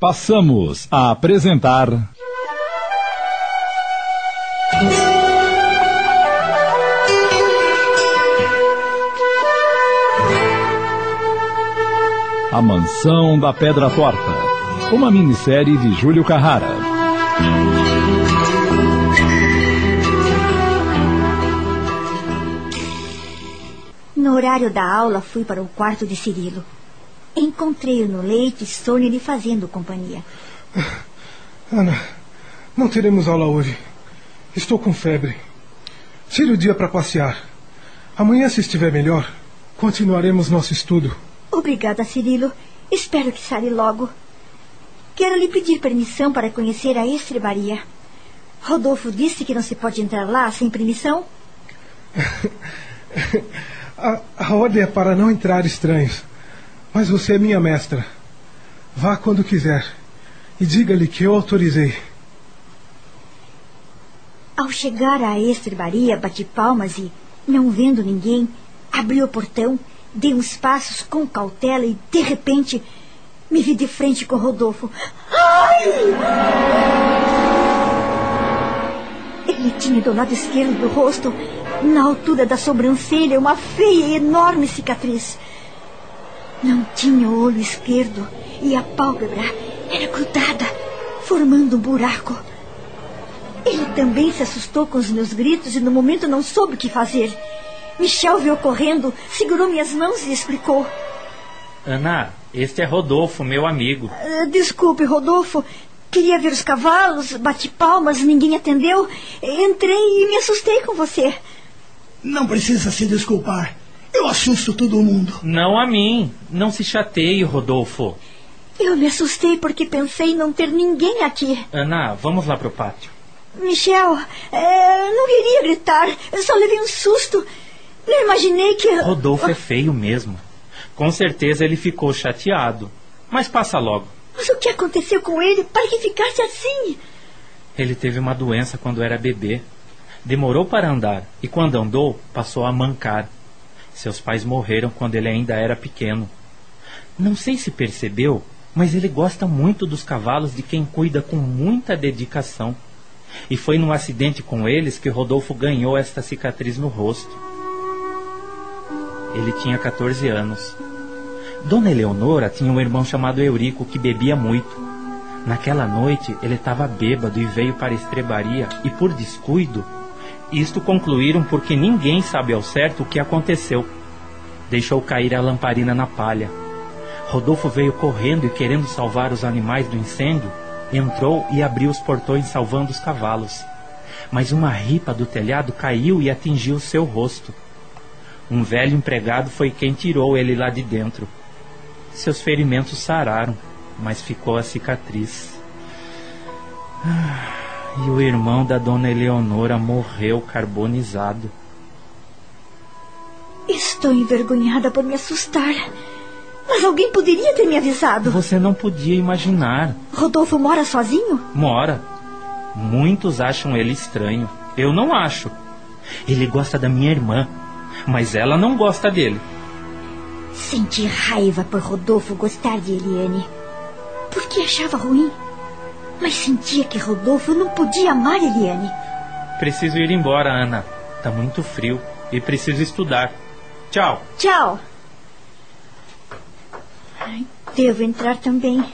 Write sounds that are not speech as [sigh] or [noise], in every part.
Passamos a apresentar. A Mansão da Pedra Torta. Uma minissérie de Júlio Carrara. No horário da aula, fui para o quarto de Cirilo. Encontrei-o no leite, Sônia lhe fazendo companhia. [laughs] Ana, não teremos aula hoje. Estou com febre. Tire o dia para passear. Amanhã, se estiver melhor, continuaremos nosso estudo. Obrigada, Cirilo. Espero que saia logo. Quero lhe pedir permissão para conhecer a estrebaria. Rodolfo disse que não se pode entrar lá sem permissão? [laughs] a, a ordem é para não entrar estranhos. Mas você é minha mestra. Vá quando quiser. E diga-lhe que eu autorizei. Ao chegar à estrebaria, bati palmas e, não vendo ninguém, abri o portão, dei uns passos com cautela e, de repente, me vi de frente com Rodolfo. Ai! Ele tinha do lado esquerdo do rosto, na altura da sobrancelha, uma feia e enorme cicatriz. Não tinha o olho esquerdo e a pálpebra era grudada, formando um buraco. Ele também se assustou com os meus gritos e no momento não soube o que fazer. Michel viu correndo, segurou minhas mãos e explicou. Ana, este é Rodolfo, meu amigo. Uh, desculpe, Rodolfo. Queria ver os cavalos, bati palmas, ninguém atendeu. Entrei e me assustei com você. Não precisa se desculpar. Eu assusto todo mundo. Não a mim. Não se chateie, Rodolfo. Eu me assustei porque pensei não ter ninguém aqui. Ana, vamos lá pro pátio. Michel, é, não queria gritar. Eu só levei um susto. Não imaginei que. Rodolfo é feio mesmo. Com certeza ele ficou chateado. Mas passa logo. Mas o que aconteceu com ele para que ficasse assim? Ele teve uma doença quando era bebê. Demorou para andar e, quando andou, passou a mancar. Seus pais morreram quando ele ainda era pequeno. Não sei se percebeu, mas ele gosta muito dos cavalos de quem cuida com muita dedicação. E foi num acidente com eles que Rodolfo ganhou esta cicatriz no rosto. Ele tinha 14 anos. Dona Eleonora tinha um irmão chamado Eurico que bebia muito. Naquela noite ele estava bêbado e veio para a estrebaria e, por descuido, isto concluíram porque ninguém sabe ao certo o que aconteceu. Deixou cair a lamparina na palha. Rodolfo veio correndo e querendo salvar os animais do incêndio, entrou e abriu os portões salvando os cavalos. Mas uma ripa do telhado caiu e atingiu seu rosto. Um velho empregado foi quem tirou ele lá de dentro. Seus ferimentos sararam, mas ficou a cicatriz. Ah. E o irmão da dona Eleonora morreu carbonizado. Estou envergonhada por me assustar. Mas alguém poderia ter me avisado. Você não podia imaginar. Rodolfo mora sozinho? Mora. Muitos acham ele estranho. Eu não acho. Ele gosta da minha irmã, mas ela não gosta dele. Senti raiva por Rodolfo gostar de Eliane. Por que achava ruim? Mas sentia que Rodolfo não podia amar Eliane. Preciso ir embora, Ana. Tá muito frio e preciso estudar. Tchau. Tchau. Ai, devo entrar também.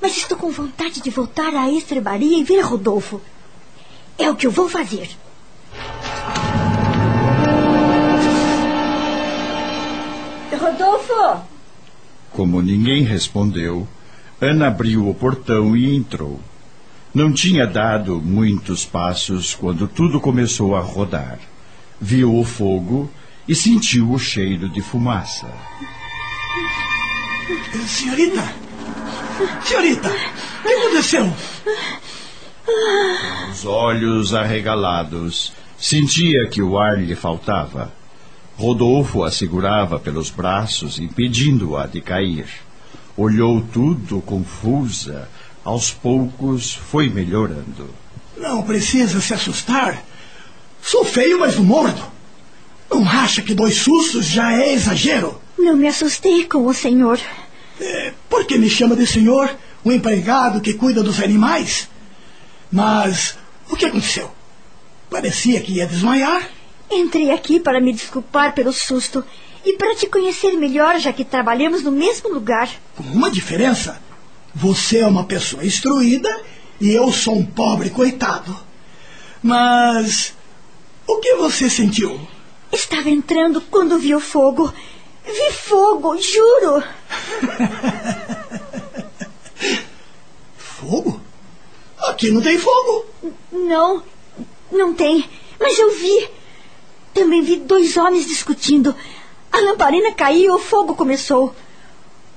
Mas estou com vontade de voltar à estrebaria e ver Rodolfo. É o que eu vou fazer. Rodolfo! Como ninguém respondeu, Ana abriu o portão e entrou. Não tinha dado muitos passos quando tudo começou a rodar. Viu o fogo e sentiu o cheiro de fumaça. Senhorita! Senhorita! O que aconteceu? os olhos arregalados, sentia que o ar lhe faltava. Rodolfo a segurava pelos braços, impedindo-a de cair. Olhou tudo confusa. Aos poucos foi melhorando. Não precisa se assustar. Sou feio, mas não mordo. Não acha que dois sustos já é exagero? Não me assustei com o senhor. É, por que me chama de senhor? o empregado que cuida dos animais. Mas o que aconteceu? Parecia que ia desmaiar. Entrei aqui para me desculpar pelo susto e para te conhecer melhor, já que trabalhamos no mesmo lugar. Com uma diferença. Você é uma pessoa instruída e eu sou um pobre coitado. Mas o que você sentiu? Estava entrando quando vi o fogo. Vi fogo, juro. [laughs] fogo? Aqui não tem fogo. Não, não tem. Mas eu vi. Também vi dois homens discutindo. A lamparina caiu e o fogo começou.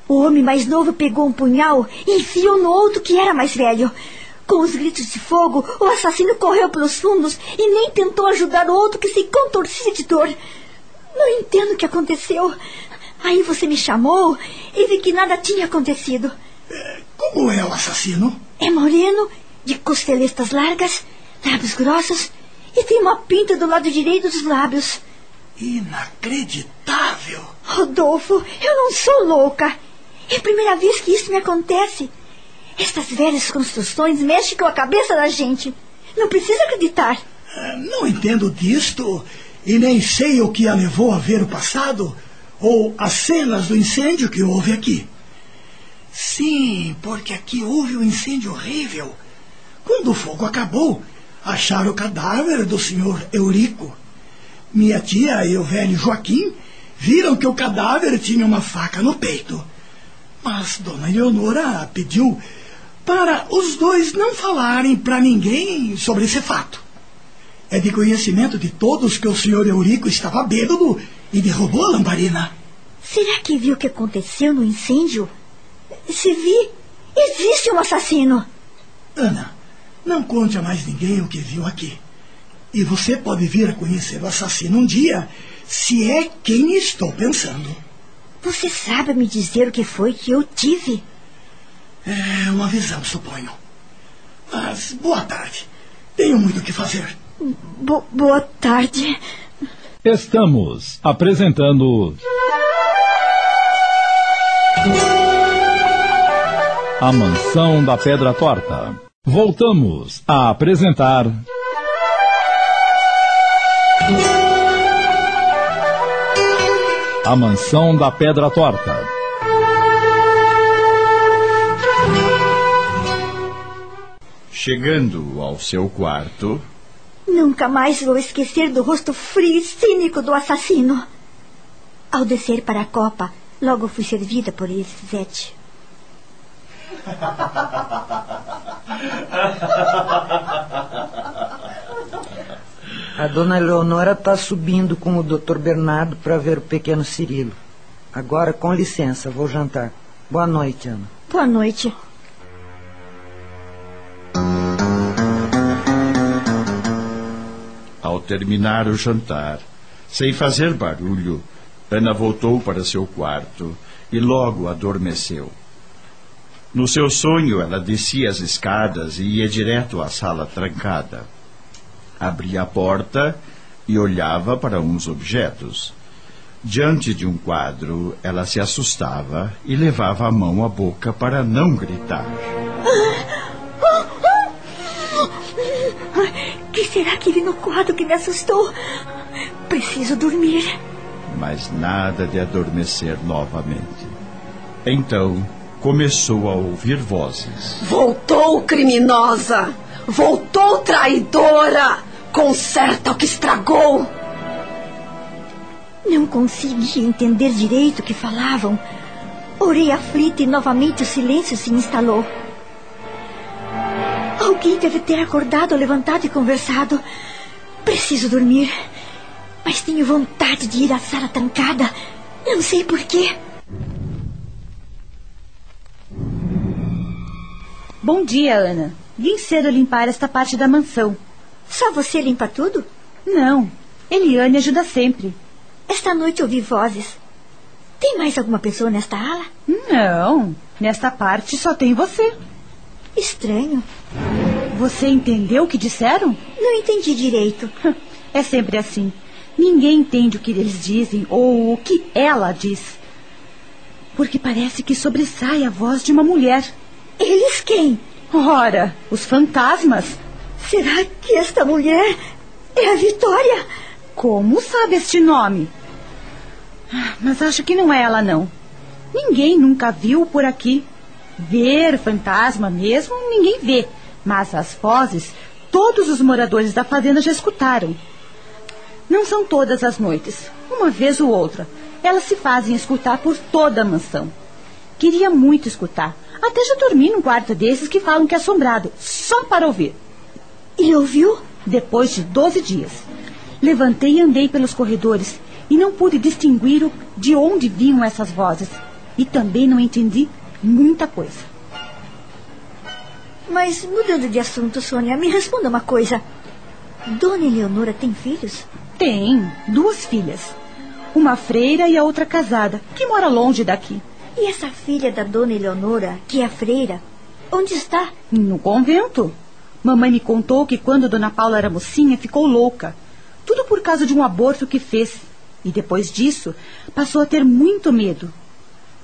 O homem mais novo pegou um punhal e enfiou no outro que era mais velho. Com os gritos de fogo, o assassino correu pelos fundos e nem tentou ajudar o outro que se contorcia de dor. Não entendo o que aconteceu. Aí você me chamou e vi que nada tinha acontecido. É, como é o assassino? É moreno, de costeletas largas, lábios grossos e tem uma pinta do lado direito dos lábios. Inacreditável! Rodolfo, eu não sou louca. É a primeira vez que isso me acontece. Estas velhas construções mexem com a cabeça da gente. Não precisa acreditar. É, não entendo disto e nem sei o que a levou a ver o passado ou as cenas do incêndio que houve aqui. Sim, porque aqui houve um incêndio horrível. Quando o fogo acabou, acharam o cadáver do senhor Eurico. Minha tia e o velho Joaquim viram que o cadáver tinha uma faca no peito. Mas Dona Eleonora pediu para os dois não falarem para ninguém sobre esse fato. É de conhecimento de todos que o senhor Eurico estava bêbado e derrubou a lamparina. Será que viu o que aconteceu no incêndio? Se vi, existe um assassino. Ana, não conte a mais ninguém o que viu aqui. E você pode vir a conhecer o assassino um dia, se é quem estou pensando. Você sabe me dizer o que foi que eu tive? É uma visão, suponho. Mas boa tarde. Tenho muito o que fazer. Bo boa tarde. Estamos apresentando. A Mansão da Pedra Torta. Voltamos a apresentar. A Mansão da Pedra Torta. Chegando ao seu quarto. Nunca mais vou esquecer do rosto frio e cínico do assassino. Ao descer para a copa, logo fui servida por Elisete. [laughs] A dona Leonora está subindo com o doutor Bernardo para ver o pequeno Cirilo. Agora, com licença, vou jantar. Boa noite, Ana. Boa noite. Ao terminar o jantar, sem fazer barulho, Ana voltou para seu quarto e logo adormeceu. No seu sonho, ela descia as escadas e ia direto à sala trancada. Abria a porta e olhava para uns objetos. Diante de um quadro, ela se assustava e levava a mão à boca para não gritar. que será que vi no quadro que me assustou? Preciso dormir. Mas nada de adormecer novamente. Então, começou a ouvir vozes. Voltou criminosa! Voltou traidora! Conserta o que estragou! Não consegui entender direito o que falavam. Orei aflita e novamente o silêncio se instalou. Alguém deve ter acordado, levantado e conversado. Preciso dormir. Mas tenho vontade de ir à sala trancada. Não sei porquê. Bom dia, Ana. Vim cedo limpar esta parte da mansão. Só você limpa tudo? Não. Eliane ajuda sempre. Esta noite ouvi vozes. Tem mais alguma pessoa nesta ala? Não. Nesta parte só tem você. Estranho. Você entendeu o que disseram? Não entendi direito. [laughs] É sempre assim. Ninguém entende o que eles dizem ou o que ela diz. Porque parece que sobressai a voz de uma mulher. Eles quem? Ora, os fantasmas. Será que esta mulher é a Vitória? Como sabe este nome? Ah, Mas acho que não é ela, não. Ninguém nunca viu por aqui. Ver fantasma mesmo, ninguém vê. Mas as vozes, todos os moradores da fazenda já escutaram. Não são todas as noites, uma vez ou outra. Elas se fazem escutar por toda a mansão. Queria muito escutar. Até já dormi num quarto desses que falam que é assombrado, só para ouvir. E ouviu? Depois de 12 dias, levantei e andei pelos corredores e não pude distinguir de onde vinham essas vozes. E também não entendi muita coisa. Mas mudando de assunto, Sônia, me responda uma coisa. Dona Eleonora tem filhos? Tem duas filhas. Uma freira e a outra casada, que mora longe daqui. E essa filha da Dona Eleonora, que é freira, onde está? No convento. Mamãe me contou que quando Dona Paula era mocinha, ficou louca. Tudo por causa de um aborto que fez. E depois disso, passou a ter muito medo.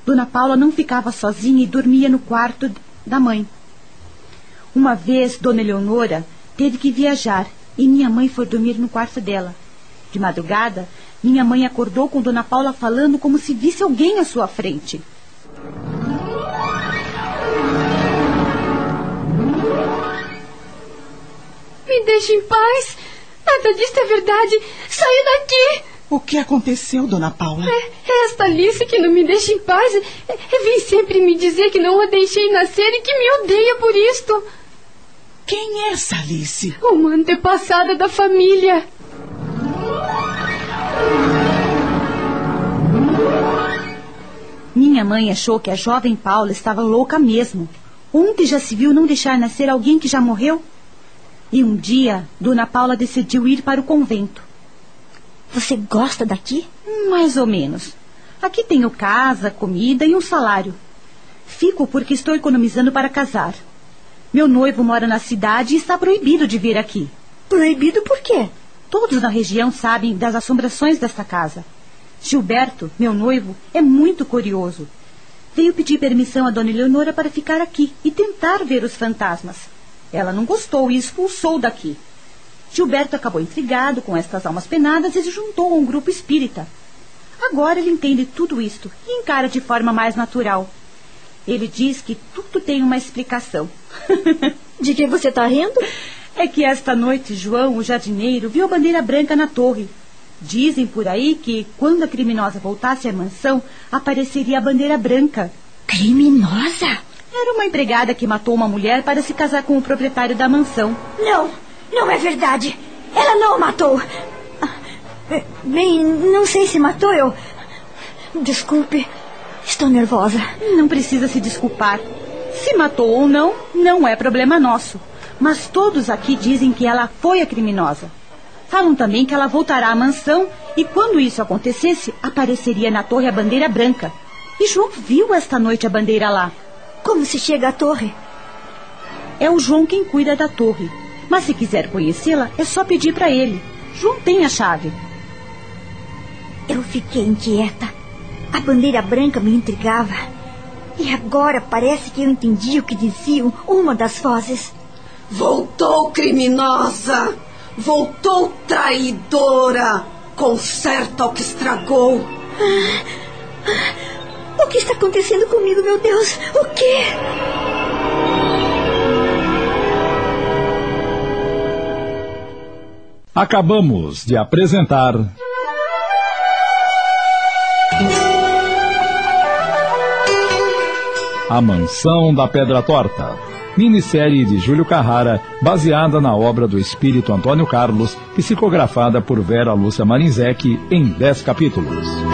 Dona Paula não ficava sozinha e dormia no quarto da mãe. Uma vez, Dona Eleonora teve que viajar e minha mãe foi dormir no quarto dela. De madrugada, minha mãe acordou com Dona Paula falando como se visse alguém à sua frente. Me deixe em paz. Nada disso é verdade. Saia daqui. O que aconteceu, dona Paula? É esta Alice que não me deixa em paz. É, é, vem sempre me dizer que não a deixei nascer e que me odeia por isto. Quem é essa Alice? Uma antepassada da família. Minha mãe achou que a jovem Paula estava louca mesmo. Onde já se viu não deixar nascer alguém que já morreu? E um dia, Dona Paula decidiu ir para o convento. Você gosta daqui? Mais ou menos. Aqui tenho casa, comida e um salário. Fico porque estou economizando para casar. Meu noivo mora na cidade e está proibido de vir aqui. Proibido por quê? Todos na região sabem das assombrações desta casa. Gilberto, meu noivo, é muito curioso. Veio pedir permissão a Dona Eleonora para ficar aqui e tentar ver os fantasmas. Ela não gostou e expulsou daqui. Gilberto acabou intrigado com estas almas penadas e se juntou a um grupo espírita. Agora ele entende tudo isto e encara de forma mais natural. Ele diz que tudo tem uma explicação. [laughs] De que você está rindo? É que esta noite João, o jardineiro, viu a bandeira branca na torre. Dizem por aí que quando a criminosa voltasse à mansão, apareceria a bandeira branca. Criminosa? Era uma empregada que matou uma mulher para se casar com o proprietário da mansão. Não, não é verdade. Ela não matou. Bem, não sei se matou eu. Desculpe, estou nervosa. Não precisa se desculpar. Se matou ou não, não é problema nosso. Mas todos aqui dizem que ela foi a criminosa. Falam também que ela voltará à mansão e quando isso acontecesse, apareceria na torre a bandeira branca. E João viu esta noite a bandeira lá. Como se chega à torre? É o João quem cuida da torre. Mas se quiser conhecê-la, é só pedir para ele. João tem a chave. Eu fiquei inquieta. A bandeira branca me intrigava. E agora parece que eu entendi o que diziam uma das vozes. Voltou criminosa! Voltou traidora! Conserta o que estragou! O que está acontecendo comigo, meu Deus? O quê? Acabamos de apresentar. A Mansão da Pedra Torta. Minissérie de Júlio Carrara, baseada na obra do espírito Antônio Carlos, psicografada por Vera Lúcia Marinzec em 10 capítulos.